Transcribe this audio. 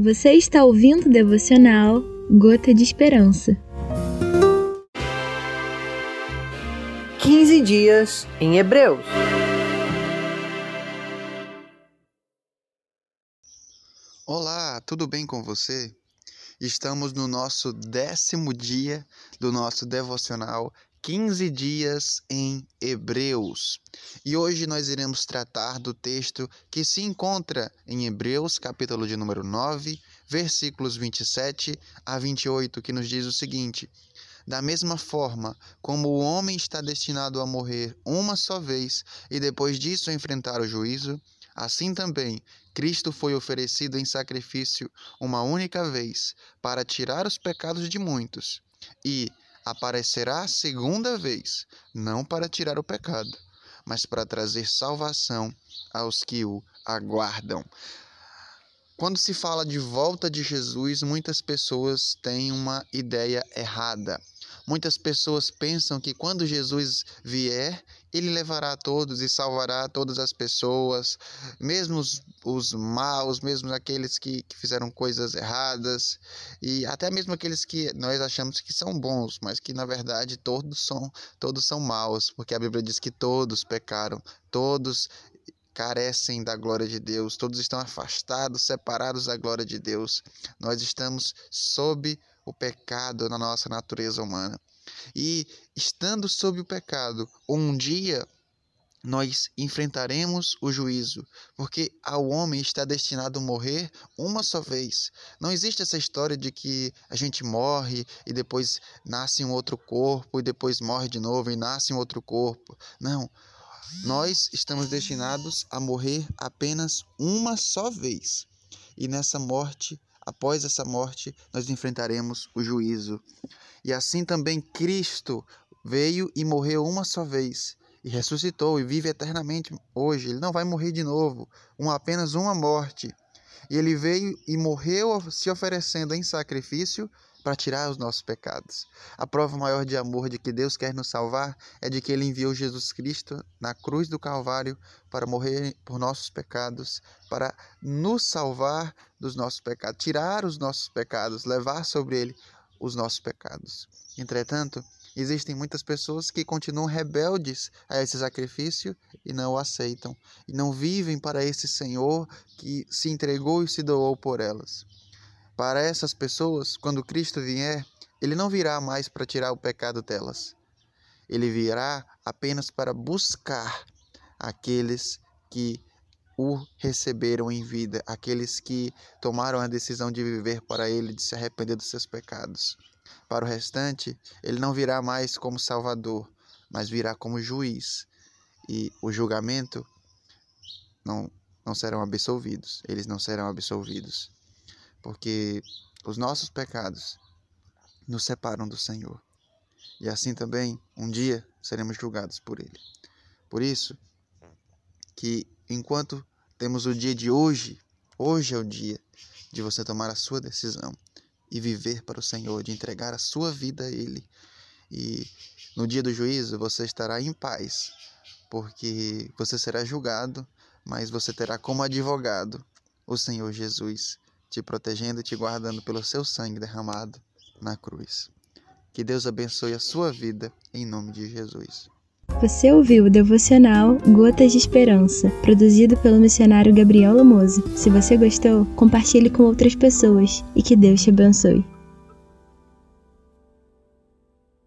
Você está ouvindo o devocional Gota de Esperança. 15 dias em Hebreus. Olá, tudo bem com você? Estamos no nosso décimo dia do nosso devocional 15 dias em Hebreus. E hoje nós iremos tratar do texto que se encontra em Hebreus, capítulo de número 9, versículos 27 a 28, que nos diz o seguinte: Da mesma forma como o homem está destinado a morrer uma só vez e depois disso enfrentar o juízo, assim também Cristo foi oferecido em sacrifício uma única vez para tirar os pecados de muitos. E aparecerá a segunda vez, não para tirar o pecado, mas para trazer salvação aos que o aguardam. Quando se fala de volta de Jesus, muitas pessoas têm uma ideia errada. Muitas pessoas pensam que quando Jesus vier, ele levará todos e salvará todas as pessoas, mesmo os, os maus, mesmo aqueles que, que fizeram coisas erradas, e até mesmo aqueles que nós achamos que são bons, mas que na verdade todos são, todos são maus, porque a Bíblia diz que todos pecaram, todos carecem da glória de Deus, todos estão afastados, separados da glória de Deus. Nós estamos sob o pecado na nossa natureza humana. E estando sob o pecado, um dia nós enfrentaremos o juízo, porque ao homem está destinado a morrer uma só vez. Não existe essa história de que a gente morre e depois nasce um outro corpo e depois morre de novo e nasce um outro corpo. Não. Nós estamos destinados a morrer apenas uma só vez. E nessa morte após essa morte, nós enfrentaremos o juízo. E assim também Cristo veio e morreu uma só vez e ressuscitou e vive eternamente hoje. Ele não vai morrer de novo, uma, apenas uma morte. E ele veio e morreu se oferecendo em sacrifício para tirar os nossos pecados. A prova maior de amor de que Deus quer nos salvar é de que ele enviou Jesus Cristo na cruz do Calvário para morrer por nossos pecados, para nos salvar dos nossos pecados, tirar os nossos pecados, levar sobre ele os nossos pecados. Entretanto, existem muitas pessoas que continuam rebeldes a esse sacrifício e não o aceitam, e não vivem para esse Senhor que se entregou e se doou por elas. Para essas pessoas, quando Cristo vier, ele não virá mais para tirar o pecado delas. Ele virá apenas para buscar aqueles que o receberam em vida, aqueles que tomaram a decisão de viver para ele, de se arrepender dos seus pecados. Para o restante, ele não virá mais como Salvador, mas virá como juiz. E o julgamento não, não serão absolvidos, eles não serão absolvidos porque os nossos pecados nos separam do Senhor. E assim também, um dia seremos julgados por Ele. Por isso, que enquanto temos o dia de hoje, hoje é o dia de você tomar a sua decisão e viver para o Senhor, de entregar a sua vida a Ele. E no dia do juízo você estará em paz, porque você será julgado, mas você terá como advogado o Senhor Jesus te protegendo e te guardando pelo seu sangue derramado na cruz. Que Deus abençoe a sua vida em nome de Jesus. Você ouviu o devocional Gotas de Esperança, produzido pelo missionário Gabriel Lamoso. Se você gostou, compartilhe com outras pessoas e que Deus te abençoe.